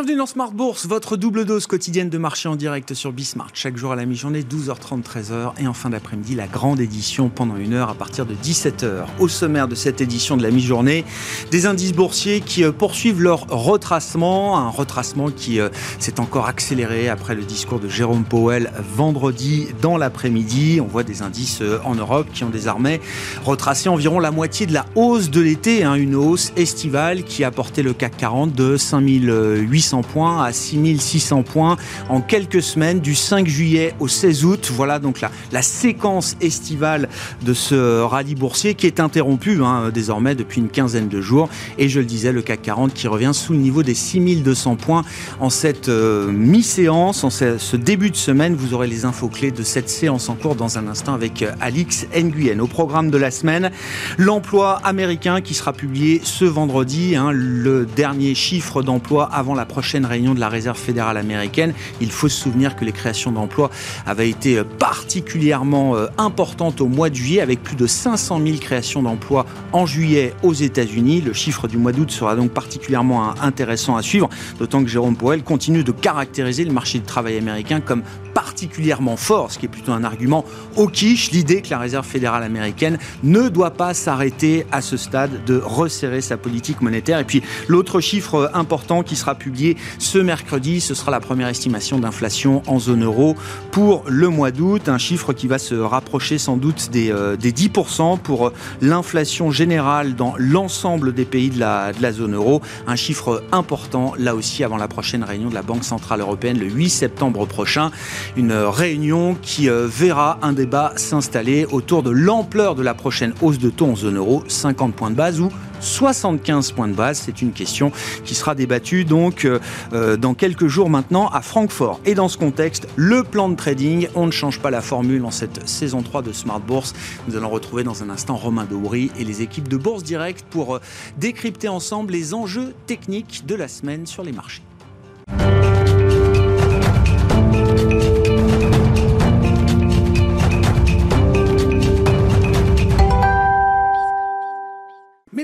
Bienvenue dans Smart Bourse, votre double dose quotidienne de marché en direct sur Bismart. Chaque jour à la mi-journée, 12h30, 13h. Et en fin d'après-midi, la grande édition pendant une heure à partir de 17h. Au sommaire de cette édition de la mi-journée, des indices boursiers qui euh, poursuivent leur retracement. Un retracement qui euh, s'est encore accéléré après le discours de Jérôme Powell vendredi dans l'après-midi. On voit des indices euh, en Europe qui ont désormais retracé environ la moitié de la hausse de l'été. Hein, une hausse estivale qui a porté le CAC 40 de 5800 800 points à 6600 points en quelques semaines, du 5 juillet au 16 août. Voilà donc la, la séquence estivale de ce rallye boursier qui est interrompu hein, désormais depuis une quinzaine de jours. Et je le disais, le CAC 40 qui revient sous le niveau des 6200 points en cette euh, mi-séance, en ce, début de semaine. Vous aurez les infos clés de cette séance en cours dans un instant avec euh, Alix Nguyen. Au programme de la semaine, l'emploi américain qui sera publié ce vendredi, hein, le dernier chiffre d'emploi avant la prochaine réunion de la Réserve fédérale américaine. Il faut se souvenir que les créations d'emplois avaient été euh, particulièrement euh, importantes au mois de juillet, avec plus de 500 000 créations d'emplois en juillet aux États-Unis. Le chiffre du mois d'août sera donc particulièrement intéressant à suivre, d'autant que Jérôme Powell continue de caractériser le marché du travail américain comme particulièrement fort, ce qui est plutôt un argument au quiche, l'idée que la Réserve fédérale américaine ne doit pas s'arrêter à ce stade de resserrer sa politique monétaire. Et puis l'autre chiffre important qui sera publié ce mercredi, ce sera la première estimation d'inflation en zone euro pour le mois d'août, un chiffre qui va se rapprocher sans doute des, euh, des 10% pour euh, l'inflation générale dans l'ensemble des pays de la zone euro, un chiffre important là aussi avant la prochaine réunion de la Banque Centrale Européenne le 8 septembre prochain. Une réunion qui euh, verra un débat s'installer autour de l'ampleur de la prochaine hausse de taux en zone euro, 50 points de base ou 75 points de base. C'est une question qui sera débattue donc euh, euh, dans quelques jours maintenant à Francfort. Et dans ce contexte, le plan de trading, on ne change pas la formule en cette saison 3 de Smart Bourse. Nous allons retrouver dans un instant Romain Daubry et les équipes de Bourse Direct pour décrypter ensemble les enjeux techniques de la semaine sur les marchés.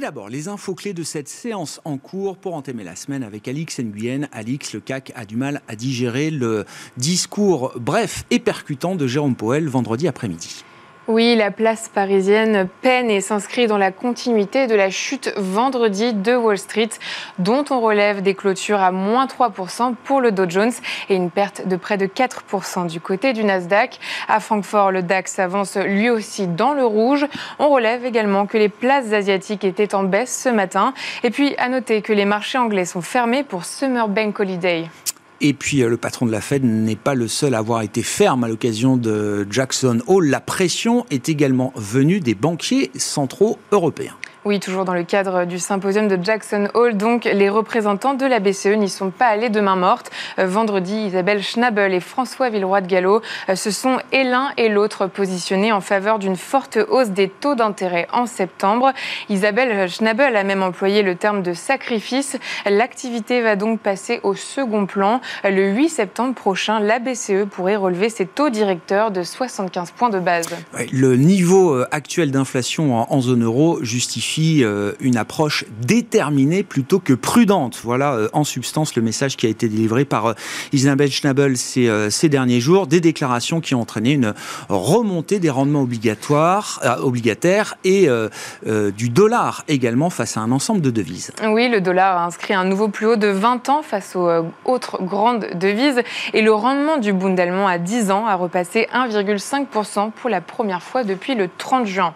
D'abord, les infos clés de cette séance en cours pour entamer la semaine avec Alix Nguyen. Alix, le CAC a du mal à digérer le discours bref et percutant de Jérôme Powell vendredi après-midi. Oui, la place parisienne peine et s'inscrit dans la continuité de la chute vendredi de Wall Street, dont on relève des clôtures à moins 3% pour le Dow Jones et une perte de près de 4% du côté du Nasdaq. À Francfort, le DAX avance lui aussi dans le rouge. On relève également que les places asiatiques étaient en baisse ce matin. Et puis, à noter que les marchés anglais sont fermés pour Summer Bank Holiday. Et puis euh, le patron de la Fed n'est pas le seul à avoir été ferme à l'occasion de Jackson Hole. La pression est également venue des banquiers centraux européens. Oui, toujours dans le cadre du symposium de Jackson Hole, donc les représentants de la BCE n'y sont pas allés de main morte. Euh, vendredi, Isabelle Schnabel et François Villeroy de Gallo euh, se sont et l'un et l'autre positionnés en faveur d'une forte hausse des taux d'intérêt en septembre. Isabelle Schnabel a même employé le terme de sacrifice. L'activité va donc passer au second plan. Le 8 septembre prochain, la BCE pourrait relever ses taux directeurs de 75 points de base. Le niveau euh, actuel d'inflation en zone euro justifie euh, une approche déterminée plutôt que prudente. Voilà euh, en substance le message qui a été délivré par euh, Isabelle Schnabel ces, derniers jours, des déclarations qui ont entraîné une remontée des rendements obligatoires, obligataires et du dollar également face à un ensemble de devises. Oui, le dollar a inscrit un nouveau plus haut de 20 ans face aux autres grandes devises et le rendement du Bund allemand à 10 ans a repassé 1,5% pour la première fois depuis le 30 juin.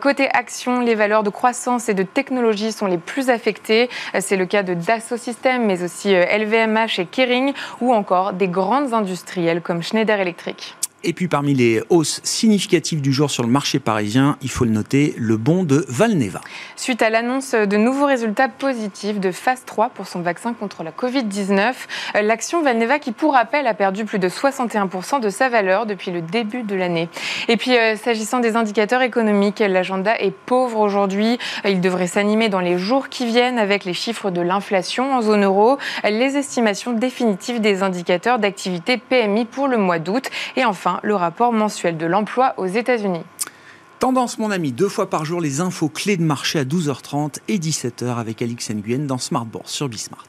Côté action, les valeurs de croissance et de technologie sont les plus affectés. C'est le cas de Dassault Systèmes, mais aussi LVMH euh, et Kering, ou encore des grandes industrielles comme Schneider Electric. Et puis parmi les hausses significatives du jour sur le marché parisien, il faut le noter, le bon de Valneva. Suite à l'annonce de nouveaux résultats positifs de phase 3 pour son vaccin contre la Covid-19, l'action Valneva qui pour rappel a perdu plus de 61% de sa valeur depuis le début de l'année. Et puis euh, s'agissant des indicateurs économiques, l'agenda est pauvre aujourd'hui. Il devrait s'animer dans les jours qui viennent avec les chiffres de l'inflation en zone euro, les estimations définitives des indicateurs d'activité PMI pour le mois d'août et le rapport mensuel de l'emploi aux États-Unis. Tendance, mon ami, deux fois par jour, les infos clés de marché à 12h30 et 17h avec Alix Nguyen dans Smart sur Bismart.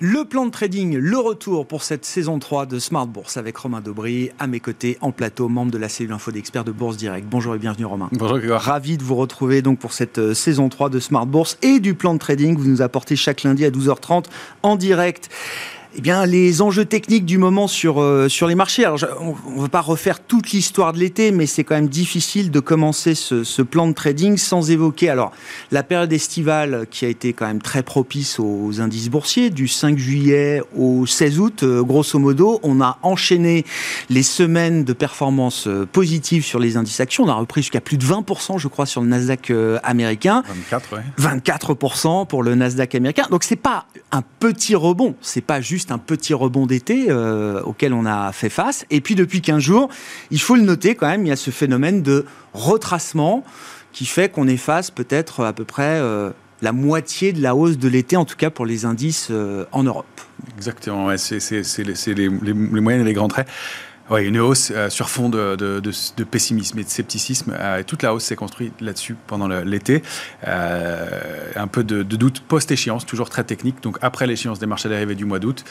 Le plan de trading, le retour pour cette saison 3 de Smart Bourse avec Romain Dobry à mes côtés en plateau, membre de la cellule info d'experts de Bourse Direct. Bonjour et bienvenue Romain. Bonjour. Ravi de vous retrouver donc pour cette euh, saison 3 de Smart Bourse et du plan de trading que vous nous apportez chaque lundi à 12h30 en direct eh bien, les enjeux techniques du moment sur, euh, sur les marchés. Alors, on ne va pas refaire toute l'histoire de l'été, mais c'est quand même difficile de commencer ce, ce, plan de trading sans évoquer alors la période estivale qui a été quand même très propice aux indices boursiers du 5 juillet au 16 août. Euh, grosso modo, on a enchaîné les semaines de performance euh, positive sur les indices actions. On a repris jusqu'à plus de 20%, je crois, sur le Nasdaq américain. 24, ouais. 24% pour le Nasdaq américain. Donc, c'est pas un petit rebond. C'est pas juste un petit rebond d'été euh, auquel on a fait face. Et puis depuis 15 jours, il faut le noter quand même, il y a ce phénomène de retracement qui fait qu'on efface peut-être à peu près euh, la moitié de la hausse de l'été, en tout cas pour les indices euh, en Europe. Exactement, c'est les, moyennes et les grands traits. Oui, une hausse euh, sur fond de, pessimisme et de scepticisme. Euh, toute la hausse s'est construite là-dessus pendant l'été. Euh, un peu de, doute post-échéance, toujours très technique. Donc après l'échéance des marchés d'arrivée du mois d'août.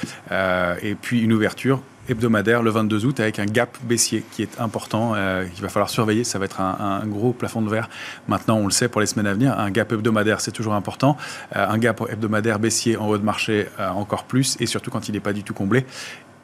Et puis une ouverture hebdomadaire le 22 août avec un gap baissier qui est important, euh, qu'il va falloir surveiller. Ça va être un, gros plafond de verre. Maintenant, on le sait pour les semaines à venir. Un gap hebdomadaire, c'est toujours important. Un gap hebdomadaire baissier en haut de marché, encore plus. Et surtout quand il n'est pas du tout comblé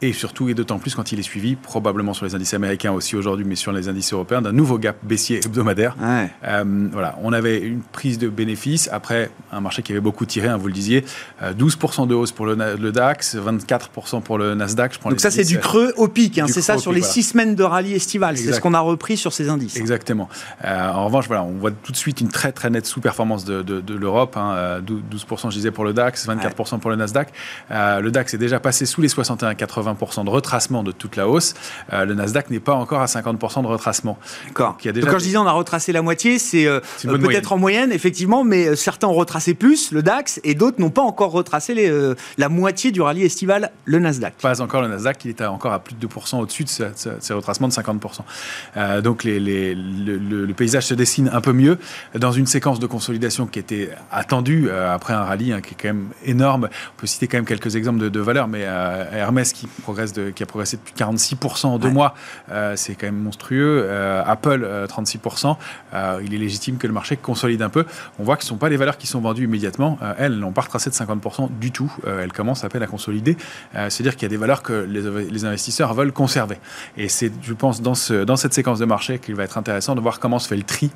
et surtout, et d'autant plus quand il est suivi, probablement sur les indices américains aussi aujourd'hui, mais sur les indices européens, d'un nouveau gap baissier hebdomadaire. Ouais. Euh, voilà, on avait une prise de bénéfices après un marché qui avait beaucoup tiré, hein, vous le disiez, euh, 12% de hausse pour le, le, DAX, 24% pour le Nasdaq. Je prends Donc ça, c'est du creux au pic, hein, c'est ça sur pic, les voilà. six semaines de rallye estival, c'est ce qu'on a repris sur ces indices. Exactement. Euh, en revanche, voilà, on voit tout de suite une très très nette sous-performance de, de, de l'Europe, hein, 12% je disais pour le DAX, 24% ouais. pour le Nasdaq. Euh, le DAX est déjà passé sous les 61-80% de retracement de toute la hausse. Euh, le Nasdaq n'est pas encore à 50% de retracement. D'accord. Quand je disais on a retracé la moitié, c'est euh, euh, peut-être en moyenne, effectivement, mais certains ont retracé plus, le DAX, et d'autres n'ont pas encore retracé les, euh, la moitié du rallye estival, le Nasdaq. Pas encore le Nasdaq, il est à, encore à plus de 2% au-dessus de ces retracements de 50%. donc les, les, le, le, le, paysage se dessine un peu mieux dans une séquence de consolidation qui était attendue après un rallye hein, qui est quand même énorme. On peut citer quand même quelques exemples de, de valeurs, mais Hermès qui progresse de qui a progressé de plus de 46% en deux ouais. mois, euh, c'est quand même monstrueux. Euh, Apple, euh, 36%. il est légitime que le marché consolide un peu. On voit que ce ne sont pas les valeurs qui sont vendues immédiatement. elles n'ont pas retracé de 50% du tout. elles commencent à peine à consolider. C'est-à-dire qu'il y a des valeurs que les, les, investisseurs veulent conserver. Et c'est, je pense, dans, ce, dans cette séquence de marché qu'il va être intéressant de voir comment se fait le tri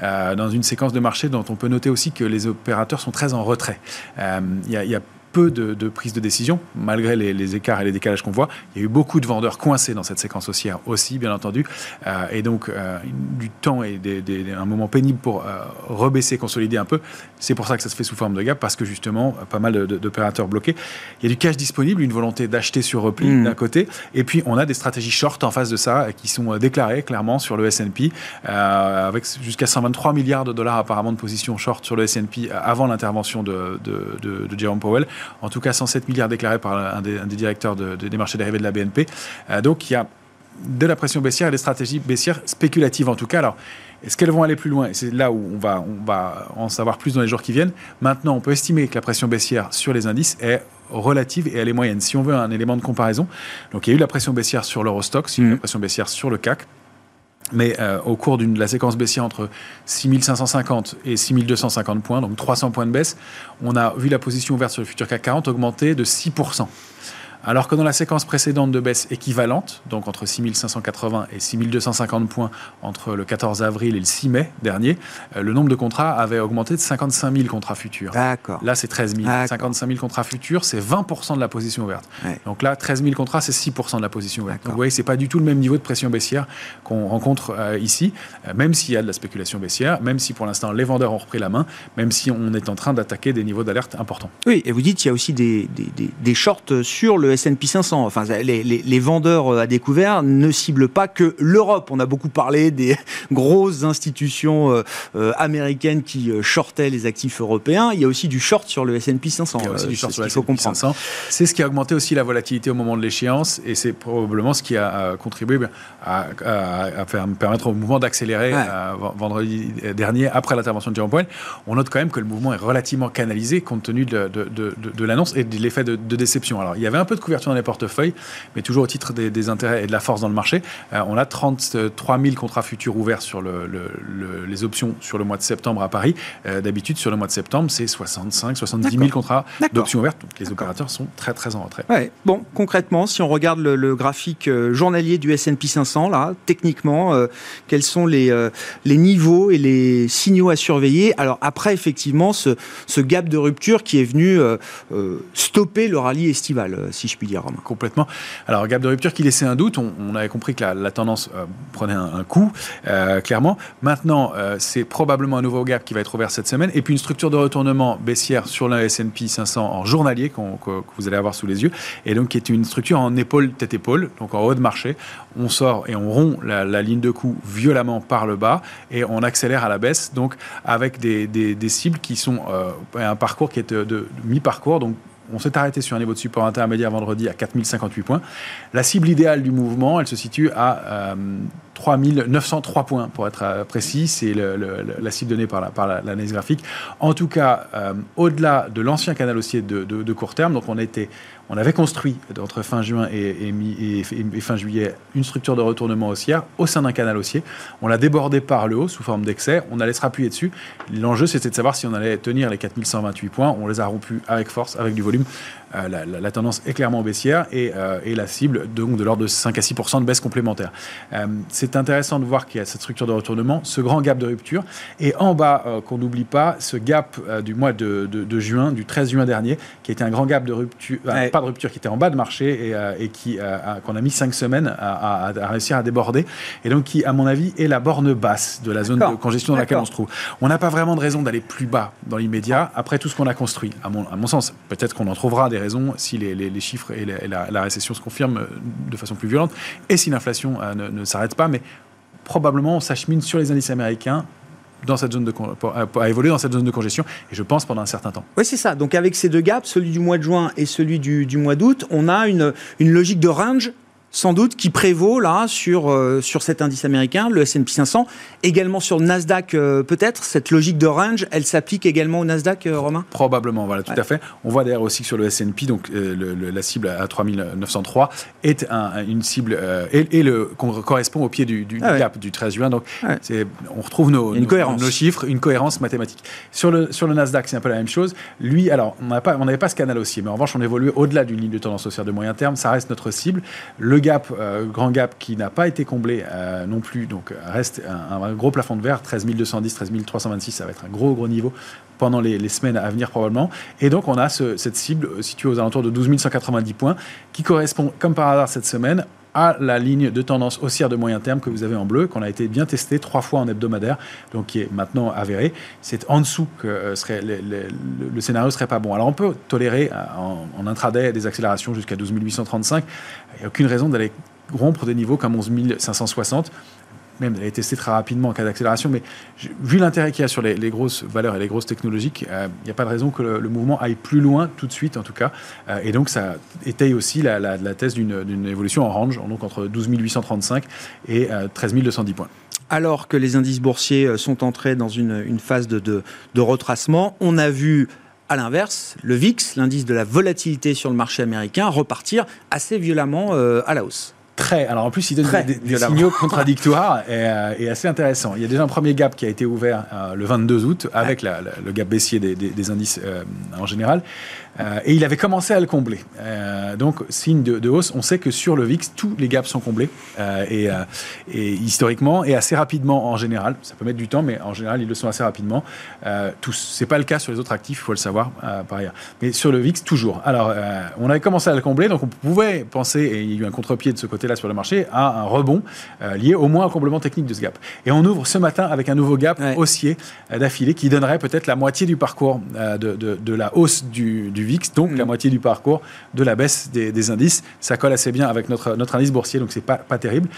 dans une séquence de marché dont on peut noter aussi que les opérateurs sont très en retrait. Il y a, y a peu de, de prise de décision, malgré les, les écarts et les décalages qu'on voit. Il y a eu beaucoup de vendeurs coincés dans cette séquence haussière aussi, bien entendu, euh, et donc euh, du temps et des, des, un moment pénible pour euh, rebaisser, consolider un peu. C'est pour ça que ça se fait sous forme de gap, parce que justement, pas mal d'opérateurs bloqués. Il y a du cash disponible, une volonté d'acheter sur repli mmh. d'un côté, et puis on a des stratégies short en face de ça qui sont déclarées clairement sur le S&P, avec jusqu'à 123 milliards de dollars apparemment de positions short sur le S&P avant l'intervention de, de, de, de Jerome Powell en tout cas 107 milliards déclarés par un des, un des directeurs de, de, des marchés dérivés de la BNP. Euh, donc il y a de la pression baissière et des stratégies baissières spéculatives en tout cas. Alors, est-ce qu'elles vont aller plus loin? C'est là où on va, on va en savoir plus dans les jours qui viennent. Maintenant, on peut estimer que la pression baissière sur les indices est relative et elle est moyenne. Si on veut un élément de comparaison, donc il y a eu la pression baissière sur l'Eurostox, il y a eu la pression baissière sur le CAC. Mais euh, au cours de la séquence baissière entre 6550 et 6250 points, donc 300 points de baisse, on a vu la position ouverte sur le futur CAC 40 augmenter de 6%. Alors que dans la séquence précédente de baisse équivalente, donc entre 6580 et 6250 points entre le 14 avril et le 6 mai dernier, euh, le nombre de contrats avait augmenté de 55 000 contrats futurs. D'accord. Là, c'est 13 000. 55 000 contrats futurs, c'est 20% de la position ouverte. Ouais. Donc là, 13 000 contrats, c'est 6% de la position ouverte. Donc vous voyez, c'est pas du tout le même niveau de pression baissière qu'on rencontre euh, ici, euh, même s'il y a de la spéculation baissière, même si pour l'instant les vendeurs ont repris la main, même si on est en train d'attaquer des niveaux d'alerte importants. Oui, et vous dites qu'il y a aussi des, des, des, des shorts sur le le S&P 500. Enfin, les, vendeurs à découvert ne ciblent pas que l'Europe. On a beaucoup parlé des grosses institutions américaines qui shortaient les actifs européens. Il y a aussi du short sur le S&P 500. Il y a aussi du short sur le S&P 500. C'est ce qui a augmenté aussi la volatilité au moment de l'échéance et c'est probablement ce qui a contribué à, faire, permettre au mouvement d'accélérer vendredi dernier après l'intervention de Jérôme Powell. On note quand même que le mouvement est relativement canalisé compte tenu de, de, l'annonce et de l'effet de, déception. Alors, il y avait un peu de couverture dans les portefeuilles, mais toujours au titre des, intérêts et de la force dans le marché. Euh, on a 33 000 contrats futurs ouverts sur le, les options sur le mois de septembre à Paris. Euh, d'habitude, sur le mois de septembre, c'est 65, 70 000 contrats d'options ouvertes. Donc, les opérateurs sont très, très en retrait. Ouais. Bon, concrètement, si on regarde le, graphique euh, journalier du S&P 500, là, techniquement, quels sont les, les niveaux et les signaux à surveiller? Alors, après, effectivement, ce, ce gap de rupture qui est venu stopper le rallye estival, si je puis dire, Complètement. Alors, gap de rupture qui laissait un doute. On, avait compris que la, tendance prenait un, coup, clairement. Maintenant, c'est probablement un nouveau gap qui va être ouvert cette semaine. Et puis, une structure de retournement baissière sur la S&P 500 en journalier que vous allez avoir sous les yeux. Et donc, qui est une structure en épaule, tête-épaule, donc en haut de marché. On sort et on rompt la, ligne de coup violemment par le bas et on accélère à la baisse, donc avec des, cibles qui sont un parcours qui est de, mi-parcours. Donc, on s'est arrêté sur un niveau de support intermédiaire vendredi à 4058 points. La cible idéale du mouvement, elle se situe à 3903 euh, points, pour être euh, précis. C'est la cible donnée par l'analyse la, graphique. En tout cas, euh, au-delà de l'ancien canal haussier de, de, court terme, donc on était on avait construit entre fin juin et, fin juillet une structure de retournement haussière au sein d'un canal haussier. On l'a débordé par le haut sous forme d'excès. On allait se rappuyer dessus. L'enjeu, c'était de savoir si on allait tenir les 4128 points. On les a rompus avec force, avec du volume. Euh, la, tendance est clairement baissière et, euh, et la cible donc de l'ordre de 5 à 6% de baisse complémentaire. Euh, c'est intéressant de voir qu'il y a cette structure de retournement, ce grand gap de rupture. Et en bas, qu'on n'oublie pas, ce gap du mois de, juin, du 13 juin dernier, qui était un grand gap de rupture, pas de rupture, qui était en bas de marché et, et qui qu'on a mis 5 semaines à, à, réussir à déborder. Et donc qui, à mon avis, est la borne basse de la zone de congestion dans laquelle on se trouve. On n'a pas vraiment de raison d'aller plus bas dans l'immédiat après tout ce qu'on a construit, à mon, à mon sens. Peut-être qu'on en trouvera des si les, chiffres et, la, récession se confirment euh, de façon plus violente et si l'inflation euh, ne, s'arrête pas. Mais probablement, on s'achemine sur les indices américains dans cette zone de à évoluer dans cette zone de congestion et je pense pendant un certain temps. Oui, c'est ça. Donc avec ces deux gaps, celui du mois de juin et celui du, du mois d'août, on a une, une logique de range sans doute, qui prévaut là sur, euh, sur cet indice américain, le S&P 500, également sur le Nasdaq euh, peut-être. Cette logique de range, elle s'applique également au Nasdaq, euh, Romain? Probablement, voilà, tout à fait. On voit d'ailleurs aussi sur le S&P, donc la cible à 3903 est une cible et, le correspond au pied du, du ah du 13 juin. Donc on retrouve nos, nos, chiffres, une cohérence mathématique. Sur le, sur le Nasdaq, c'est un peu la même chose. Lui, alors on n'avait pas, ce canal haussier, mais en revanche on évolue au-delà d'une ligne de tendance haussière de moyen terme. Ça reste notre cible. Le euh, grand gap qui n'a pas été comblé euh, non plus, donc reste un, gros plafond de verre, 13 210, 13 326, ça va être un gros gros niveau pendant les, semaines à venir probablement. Et donc on a cette cible située aux alentours de 12 190 points qui correspond comme par hasard cette semaine à la ligne de tendance haussière de moyen terme que vous avez en bleu, qu'on a été bien testé trois fois en hebdomadaire, donc qui est maintenant avéré. C'est en dessous que euh, serait, le, le, scénario serait pas bon. Alors on peut tolérer en, en intraday des accélérations jusqu'à 12 835. Il n'y a aucune raison d'aller rompre des niveaux comme 11 560 même d'aller tester très rapidement en cas d'accélération, mais vu l'intérêt qu'il y a sur les, grosses valeurs et les grosses technologiques, euh, il n'y a pas de raison que le, mouvement aille plus loin tout de suite en tout cas. Euh, et donc ça étaye aussi la, la, thèse d'une évolution en range, donc entre 12 835 et 13 euh, 210 points alors que les indices boursiers sont entrés dans une, phase de, de, retracement, on a vu à l'inverse, le VIX, l'indice de la volatilité sur le marché américain, repartir assez violemment à la hausse. Très. Alors en plus, il donne des, signaux contradictoires et, et, assez intéressants. Il y a déjà un premier gap qui a été ouvert le 22 août avec le gap baissier des, indices en général. Euh, et il avait commencé à le combler. Euh, donc, signe de, hausse. On sait que sur le VIX, tous les gaps sont comblés. Euh, et, et, historiquement, et assez rapidement en général. Ça peut mettre du temps, mais en général, ils le sont assez rapidement. tous. Ce n'est pas le cas sur les autres actifs, il faut le savoir par ailleurs. Mais sur le VIX, toujours. Alors, on avait commencé à le combler, donc on pouvait penser, et il y a eu un contre-pied de ce côté côté-là sur le marché à un rebond lié au moins au comblement technique de ce gap. Et on ouvre ce matin avec un nouveau gap haussier d'affilée qui donnerait peut-être la moitié du parcours de, de, la hausse du, du VIX, donc la mm. moitié du parcours de la baisse des, des, indices. Ça colle assez bien avec notre, notre indice boursier, donc c'est pas, pas terrible.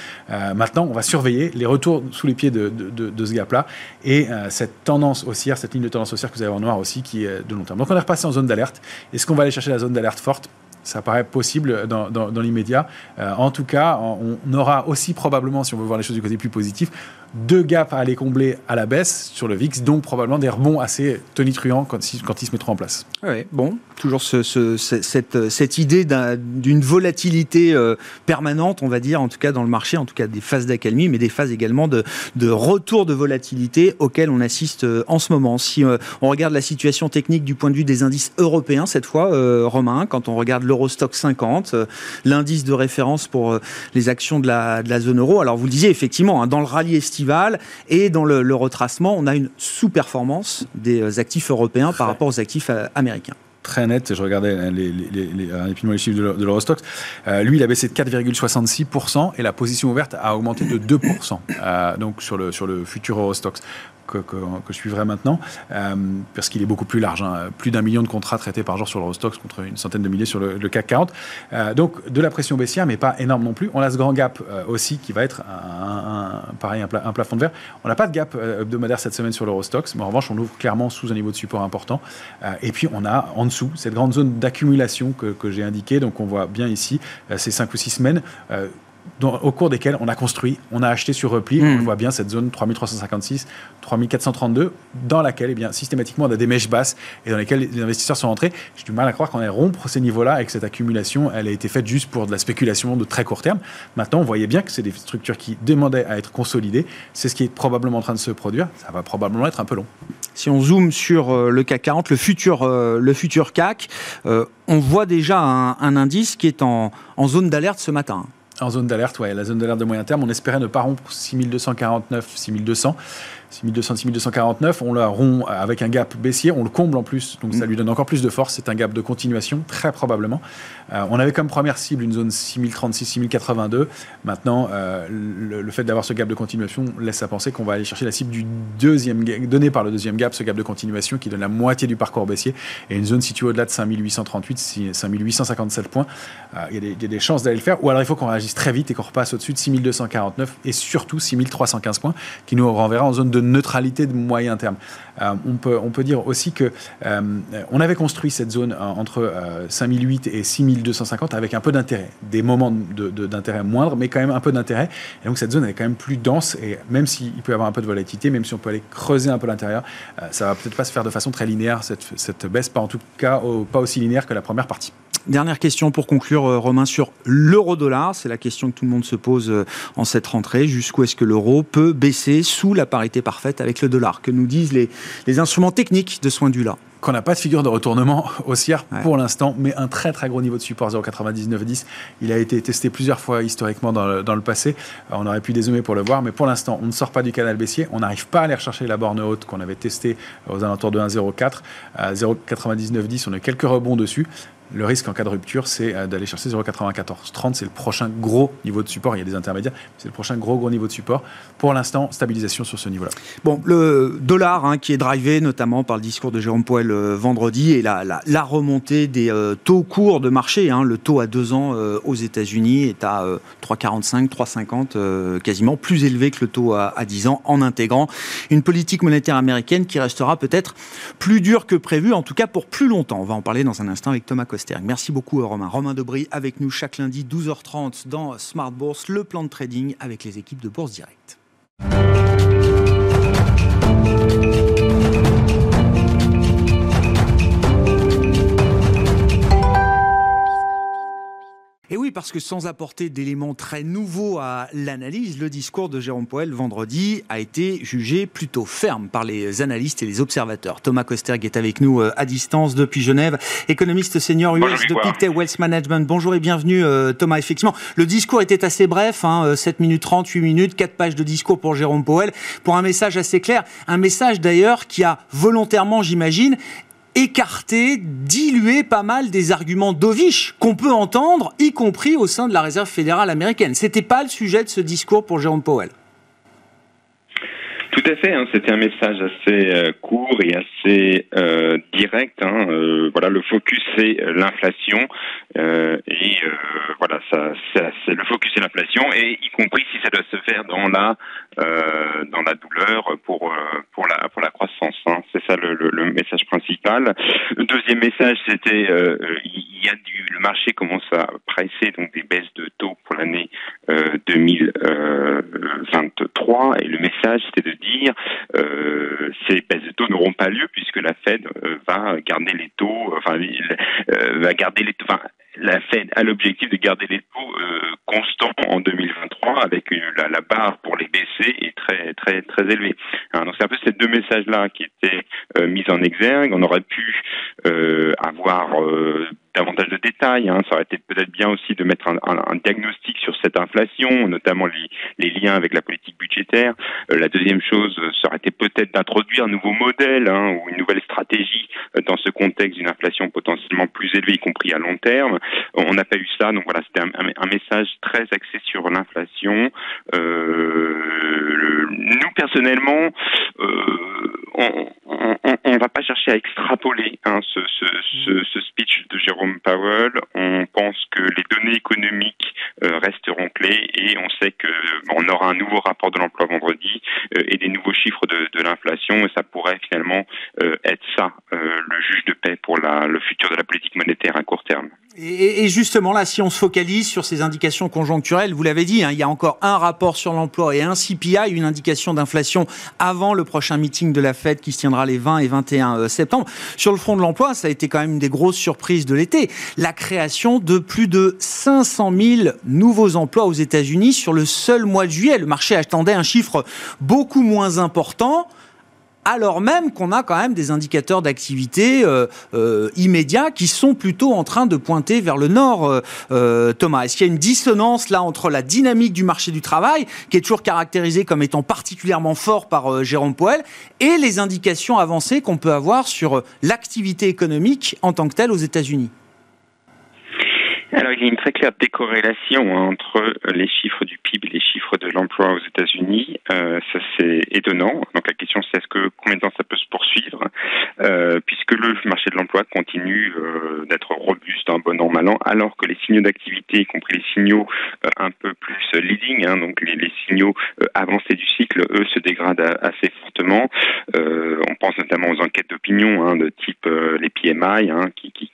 maintenant, on va surveiller les retours sous les pieds de, de ce gap-là et cette tendance haussière, cette ligne de tendance haussière que vous avez en noir aussi, qui est de long terme. Donc on est repassé en zone d'alerte. Est-ce qu'on va aller chercher la zone d'alerte forte? Ça paraît possible dans, dans, l'immédiat. Euh, en tout cas, on aura aussi probablement, si on veut voir les choses du côté plus positif, deux gaps à aller combler à la baisse sur le VIX, donc probablement des rebonds assez tonitruants quand, quand ils se mettront en place. Oui, bon, toujours ce, cette, cette, idée d'une volatilité euh, permanente, on va dire, en tout cas dans le marché, en tout cas des phases d'accalmie, mais des phases également de, de, retour de volatilité auxquelles on assiste euh, en ce moment. Si euh, on regarde la situation technique du point de vue des indices européens, cette fois, Romain, quand on regarde l'Eurostock 50, l'indice de référence pour les actions de la, de la, zone euro, alors vous le disiez effectivement, hein, dans le rallye estival, et dans le, retracement, on a une sous-performance des actifs européens par rapport aux actifs américains très net. Je regardais les, les, les, chiffres de l'Eurostox. Euh, lui, il a baissé de 4,66% et la position ouverte a augmenté de 2%. Euh, donc sur le, sur le futur Eurostox que, je suivrai maintenant, euh, parce qu'il est beaucoup plus large. Hein. plus d'un million de contrats traités par jour sur l'Eurostox contre une centaine de milliers sur le, CAC 40. Euh, donc de la pression baissière, mais pas énorme non plus. On a ce grand gap euh, aussi qui va être un, pareil, un, plafond de verre. On n'a pas de gap hebdomadaire cette semaine sur l'Eurostox, mais en revanche, on ouvre clairement sous un niveau de support important. et puis on a en dessous cette grande zone d'accumulation que, que j'ai indiquée. Donc on voit bien ici ces 5 ou 6 semaines au cours desquels on a construit, on a acheté sur repli. On hmm. voit bien cette zone 3356, 3432, dans laquelle eh bien, systématiquement on a des mèches basses et dans lesquelles les investisseurs sont rentrés. J'ai du mal à croire qu'on ait rompre ces niveaux-là et que cette accumulation, elle a été faite juste pour de la spéculation de très court terme. Maintenant, on voyait bien que c'est des structures qui demandaient à être consolidées. C'est ce qui est probablement en train de se produire. Ça va probablement être un peu long. Si on zoome sur euh, le CAC 40, le futur, euh, le futur CAC, euh, on voit déjà un, indice qui est en, en zone d'alerte ce matin. En zone d'alerte, ouais, la zone d'alerte de moyen terme, on espérait ne pas rompre 6249, 6200. 6200, 6249, on la rompt avec un gap baissier, on le comble en plus, donc ça mm. lui donne encore plus de force. C'est un gap de continuation, très probablement. Euh, on avait comme première cible une zone 6036, 6082. Maintenant, euh, le, fait d'avoir ce gap de continuation laisse à penser qu'on va aller chercher la cible du deuxième donné par le deuxième gap, ce gap de continuation qui donne la moitié du parcours baissier et une zone située au-delà de 5838, 5857 points. Euh, il y, y, a des chances d'aller le faire, ou alors il faut qu'on réagisse très vite et qu'on repasse au-dessus de 6249 et surtout 6315 points qui nous renverra en zone de neutralité de moyen terme. Euh, on, peut, on peut dire aussi que euh, on avait construit cette zone euh, entre 5008 et 6250 avec un peu d'intérêt, des moments d'intérêt moindres, mais quand même un peu d'intérêt. Et donc cette zone est quand même plus dense et même s'il peut y avoir un peu de volatilité, même si on peut aller creuser un peu l'intérieur, ça va peut-être pas se faire de façon très linéaire cette, cette baisse, pas en tout cas pas aussi linéaire que la première partie. Dernière question pour conclure, Romain, sur l'euro-dollar. C'est la question que tout le monde se pose en cette rentrée. Jusqu'où est-ce que l'euro peut baisser sous la parité parfaite avec le dollar Que nous disent les, les instruments techniques de ce point de vue-là qu'on n'a pas de figure de retournement haussière pour l'instant, mais un très très gros niveau de support 0,9910. Il a été testé plusieurs fois historiquement dans le, dans le passé. Euh, on aurait pu dézoomer pour le voir, mais pour l'instant, on ne sort pas du canal baissier. On n'arrive pas à aller rechercher la borne haute qu'on avait testée aux alentours de 1,04. 0,9910, on a quelques rebonds dessus. Le risque en cas de rupture, c'est euh, d'aller chercher 0,9430. C'est le prochain gros niveau de support. Il y a des intermédiaires, c'est le prochain gros gros niveau de support. Pour l'instant, stabilisation sur ce niveau-là. Bon, le dollar hein, qui est drivé notamment par le discours de Jérôme Poel euh, vendredi et la, remontée des euh, taux courts de marché. Hein. le taux à deux ans aux États-Unis est à 3,45, 3,50, quasiment plus élevé que le taux à, à 10 ans en intégrant une politique monétaire américaine qui restera peut-être plus dure que prévu, en tout cas pour plus longtemps. On va en parler dans un instant avec Thomas Merci beaucoup Romain. Romain Debris avec nous chaque lundi 12h30 dans Smart Bourse, le plan de trading avec les équipes de Bourse Direct. Parce que sans apporter d'éléments très nouveaux à l'analyse, le discours de Jérôme Poel vendredi a été jugé plutôt ferme par les analystes et les observateurs. Thomas Kosterg est avec nous euh, à distance depuis Genève, économiste senior US de Pictet Wealth Management. Bonjour et bienvenue euh, Thomas. Effectivement, le discours était assez bref, hein, 7 euh, minutes 30, 8 minutes, 4 pages de discours pour Jérôme Poel, pour un message assez clair, un message d'ailleurs qui a volontairement, j'imagine, écarté, dilué pas mal des arguments dovish qu'on peut entendre, y compris au sein de la Réserve fédérale américaine. C'était pas le sujet de ce discours pour Jérôme Powell. Tout à fait. Hein, C'était un message assez euh, court et assez euh, direct. Hein, euh, voilà, le focus c'est l'inflation et voilà, ça, c'est le focus c'est l'inflation et y compris si ça doit se faire dans la dans la douleur pour pour la pour la croissance. Hein. C'est ça le, message principal. Le deuxième message c'était il y a du le marché commence à presser donc des baisses de taux pour l'année 2023 et le message c'était de dire euh, ces baisses de taux n'auront pas lieu puisque la Fed euh, va garder les taux, enfin euh, va garder les taux. Enfin, la Fed a l'objectif de garder les taux constants en 2023 avec la, barre pour les baisser est très très très élevée. Alors, donc c'est un peu ces deux messages là qui étaient mis en exergue. On aurait pu avoir davantage de détails. Hein. Ça aurait été peut-être bien aussi de mettre un, diagnostic sur cette inflation, notamment les, liens avec la politique budgétaire. Euh, la deuxième chose, ça aurait été peut-être d'introduire un nouveau modèle hein, ou une nouvelle stratégie euh, dans ce contexte d'une inflation potentiellement plus élevée, y compris à long terme. On n'a pas eu ça, donc voilà, c'était un, message très axé sur l'inflation. Euh, nous personnellement, euh, on ne va pas chercher à extrapoler hein, ce, ce, speech de Jérôme Powell. On pense que les données économiques euh, resteront clés et on sait que bon, on aura un nouveau rapport de l'emploi vendredi euh, et des nouveaux chiffres de, de l'inflation. Et ça pourrait finalement euh, être ça, euh, le juge de paix pour la, le futur de la politique monétaire à court terme. Et, justement, là, si on se focalise sur ces indications conjoncturelles, vous l'avez dit, hein, il y a encore un rapport sur l'emploi et un CPI, une indication d'inflation avant le prochain meeting de la Fed qui se tiendra les 20 et 21 euh, septembre. Sur le front de l'emploi, ça a été quand même une des grosses surprises de l'été. La création de plus de 500 000 nouveaux emplois aux États-Unis sur le seul mois de juillet. Le marché attendait un chiffre beaucoup moins important alors même qu'on a quand même des indicateurs d'activité euh, euh, immédiats qui sont plutôt en train de pointer vers le nord, euh, Thomas. Est-ce qu'il y a une dissonance là entre la dynamique du marché du travail, qui est toujours caractérisée comme étant particulièrement fort par Jérôme Poel, et les indications avancées qu'on peut avoir sur l'activité économique en tant que telle aux États-Unis? Alors, il y a une très claire décorrélation entre les chiffres du PIB et les chiffres de l'emploi aux États-Unis. Euh, ça, c'est étonnant. Donc, la question, c'est est-ce que combien de temps ça peut se poursuivre, euh, puisque le marché de l'emploi continue euh, d'être robuste, un bon an, mal an, alors que les signaux d'activité, y compris les signaux euh, un peu plus leading, hein, donc les, les signaux euh, avancés du cycle, eux, se dégradent assez fortement. Euh, on pense notamment aux enquêtes d'opinion hein, de type les PMI, hein, qui, qui,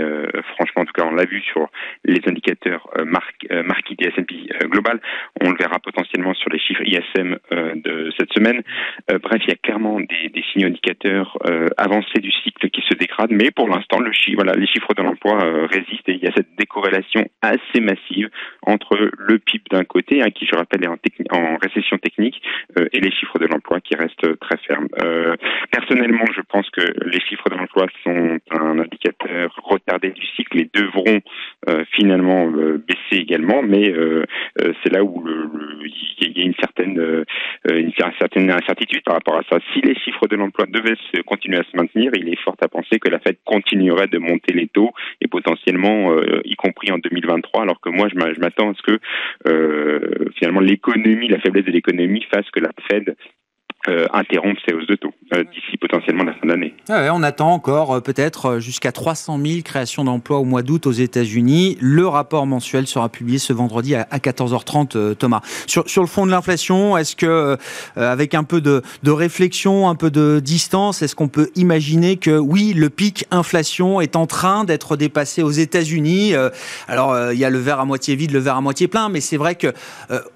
assez franchement. En tout cas, on l'a vu sur les indicateurs euh, marque, euh, marqués des S&P euh, Global. On le verra potentiellement sur les chiffres ISM de cette semaine. bref, il y a clairement des, des signaux indicateurs avancés du cycle qui se dégradent, mais pour l'instant, les chiffres de l'emploi résistent et il y a cette décorrélation assez massive entre le PIB d'un côté, hein, qui je rappelle est en, en récession technique, et les chiffres de l'emploi qui restent très fermes. personnellement, je pense que les chiffres de l'emploi sont un indicateur retardé du cycle et devront euh, finalement euh, baisser également, mais euh, c'est là où il y a une certaine, une certaine incertitude par rapport à ça. Si les chiffres de l'emploi devaient se, continuer à se maintenir, il est fort à penser que la Fed continuerait de monter les taux et potentiellement, y compris en 2023, alors que moi je m'attends à ce que finalement l'économie, la faiblesse de l'économie fasse que la Fed euh, interrompre ces hausses de taux euh, d'ici potentiellement la fin d'année. Ah ouais, on attend encore euh, peut-être euh, jusqu'à 300 000 créations d'emplois au mois d'août aux États-Unis. Le rapport mensuel sera publié ce vendredi à, à 14h30, Thomas. Sur, sur le fond de l'inflation, est-ce que, avec un peu de, de, réflexion, un peu de distance, est-ce qu'on peut imaginer que oui, le pic inflation est en train d'être dépassé aux États-Unis? Alors, il y a le verre à moitié vide, le verre à moitié plein, mais c'est vrai que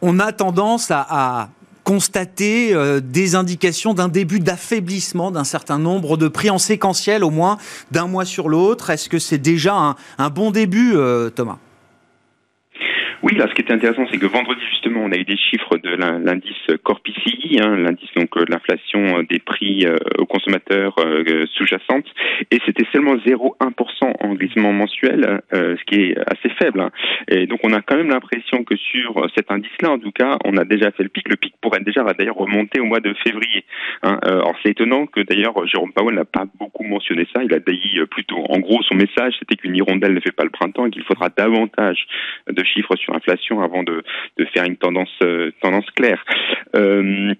on a tendance à, à constater euh, des indications d'un début d'affaiblissement d'un certain nombre de prix en séquentiel, au moins d'un mois sur l'autre. Est-ce que c'est déjà un, bon début, euh, Thomas? Oui, là, ce qui était intéressant, c'est que vendredi justement, on a eu des chiffres de l'indice Core PCI, hein, l'indice donc euh, de l'inflation euh, des prix euh, aux consommateurs sous-jacentes, et c'était seulement 0,1% en glissement mensuel, ce qui est assez faible. Hein. Et donc, on a quand même l'impression que sur cet indice-là, en tout cas, on a déjà fait le pic. Le pic pourrait déjà d'ailleurs remonter au mois de février. Hein. alors, c'est étonnant que d'ailleurs Jérôme Powell n'a pas beaucoup mentionné ça. Il a dit plutôt, en gros, son message, c'était qu'une hirondelle ne fait pas le printemps et qu'il faudra davantage de chiffres sur inflation avant de, de faire une tendance, euh, tendance claire. Euh,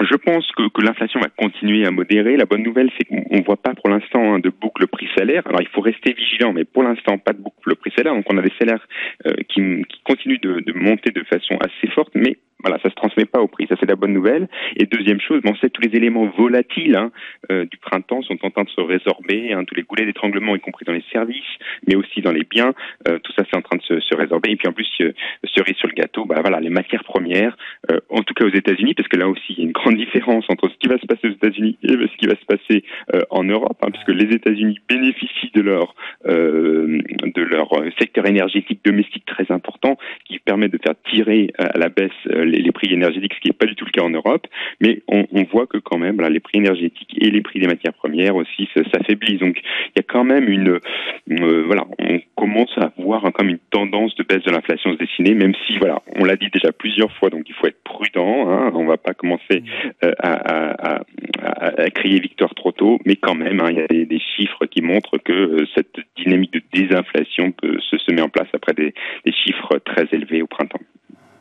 je pense que, que l'inflation va continuer à modérer. La bonne nouvelle, c'est qu'on ne voit pas pour l'instant hein, de boucle prix-salaire. Alors, il faut rester vigilant, mais pour l'instant, pas de boucle prix-salaire. Donc, on a des salaires euh, qui, qui, continuent de, de, monter de façon assez forte, mais voilà, ça se transmet pas au prix. Ça, c'est la bonne nouvelle. Et deuxième chose, on sait tous les éléments volatiles hein, euh, du printemps sont en train de se résorber. Hein, tous les goulets d'étranglement, y compris dans les services, mais aussi dans les biens, euh, tout ça, c'est en train de se, se, résorber. Et puis en plus, euh, cerise sur le gâteau, bah voilà, les matières premières, euh, en tout cas aux États-Unis, parce que là aussi, il y a une grande différence entre ce qui va se passer aux États-Unis et ce qui va se passer euh, en Europe, hein, puisque les États-Unis bénéficient de leur de leur secteur énergétique domestique très important, qui permet de faire tirer à la baisse les, prix énergétiques, ce qui n'est pas du tout le cas en Europe. Mais on, voit que quand même, les prix énergétiques et les prix des matières premières aussi s'affaiblissent. Donc il y a quand même une, euh, voilà, on commence à voir comme une tendance de baisse de l'inflation se dessiner, même si voilà, on l'a dit déjà plusieurs fois, donc il faut être prudent. Hein, on va pas commencer euh, à, crier victoire trop tôt, mais quand même, hein, il y a des, chiffres qui montrent que euh, cette dynamique de désinflation peut se, se met en place après des chiffres très élevés au printemps.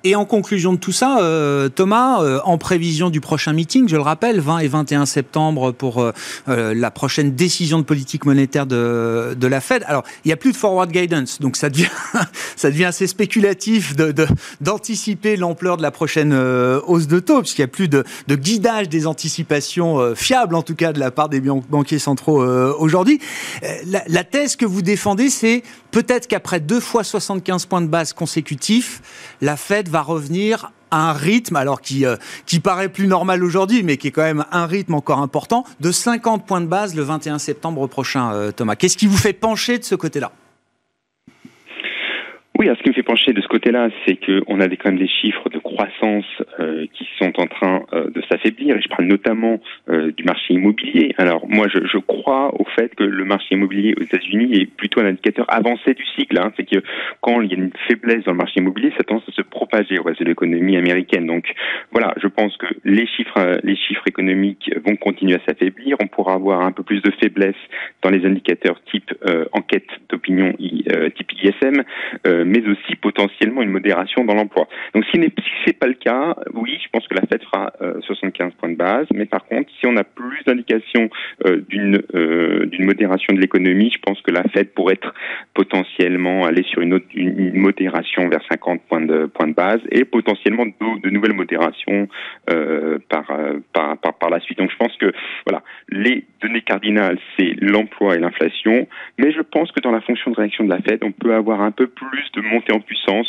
Et en conclusion de tout ça, euh, Thomas, euh, en prévision du prochain meeting, je le rappelle, 20 et 21 septembre pour euh, la prochaine décision de politique monétaire de, la Fed. Alors, il n'y a plus de forward guidance, donc ça devient, assez spéculatif d'anticiper l'ampleur de la prochaine hausse de taux, puisqu'il n'y a plus de, de, guidage des anticipations fiables, en tout cas de la part des banquiers centraux aujourd'hui. La, la thèse que vous défendez, c'est peut-être qu'après deux fois 75 points de base consécutifs, la Fed va revenir à un rythme, alors qui, euh, qui paraît plus normal aujourd'hui, mais qui est quand même un rythme encore important, de 50 points de base le 21 septembre prochain, euh, Thomas. Qu'est-ce qui vous fait pencher de ce côté-là? Oui, ce qui me fait pencher de ce côté-là, c'est qu'on a des, quand même des chiffres de croissance euh, qui sont en train euh, de s'affaiblir. Et je parle notamment euh, du marché immobilier. Alors moi, je, je, crois au fait que le marché immobilier aux États-Unis est plutôt un indicateur avancé du cycle. Hein. C'est que quand il y a une faiblesse dans le marché immobilier, ça tend à se propager au reste de l'économie américaine. Donc voilà, je pense que les chiffres, les chiffres économiques vont continuer à s'affaiblir. On pourra avoir un peu plus de faiblesse dans les indicateurs type enquête d'opinion type ISM mais aussi potentiellement une modération dans l'emploi. Donc si, ce n'est pas le cas, oui, je pense que la Fed fera 75 euh, points de base, mais par contre, si on a plus d'indications euh, d'une euh, d'une modération de l'économie, je pense que la Fed pourrait être potentiellement aller sur une, autre, une, modération vers 50 points de, points de base et potentiellement de, de nouvelles modérations par, par, par, par la suite. Donc je pense que voilà, les données cardinales, c'est l'emploi et l'inflation, mais je pense que dans la fonction de réaction de la Fed, on peut avoir un peu plus de montée en puissance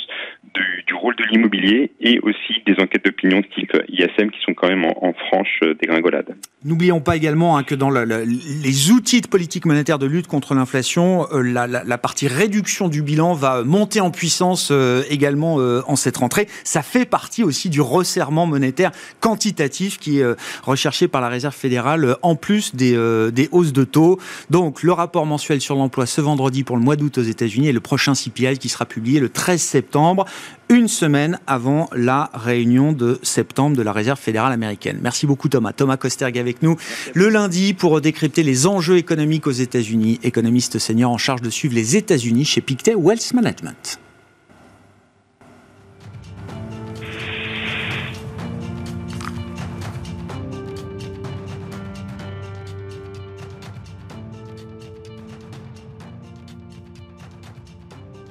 du, rôle de l'immobilier et aussi des enquêtes d'opinion type ISM qui sont quand même en, franche dégringolade. N'oublions pas également hein, que dans le, le, les outils de politique monétaire de lutte contre l'inflation, euh, la, partie réduction du bilan va monter en puissance euh, également euh, en cette rentrée. Ça fait partie aussi du resserrement monétaire quantitatif qui est euh, recherché par la Réserve fédérale euh, en plus des, euh, des hausses de taux. Donc le rapport mensuel sur l'emploi ce vendredi pour le mois d'août aux États-Unis et le prochain CPI qui sera publié le 13 septembre une semaine avant la réunion de septembre de la Réserve fédérale américaine. Merci beaucoup Thomas. Thomas Kosterg avec nous le lundi pour décrypter les enjeux économiques aux États-Unis, économiste senior en charge de suivre les États-Unis chez Pictet Wealth Management.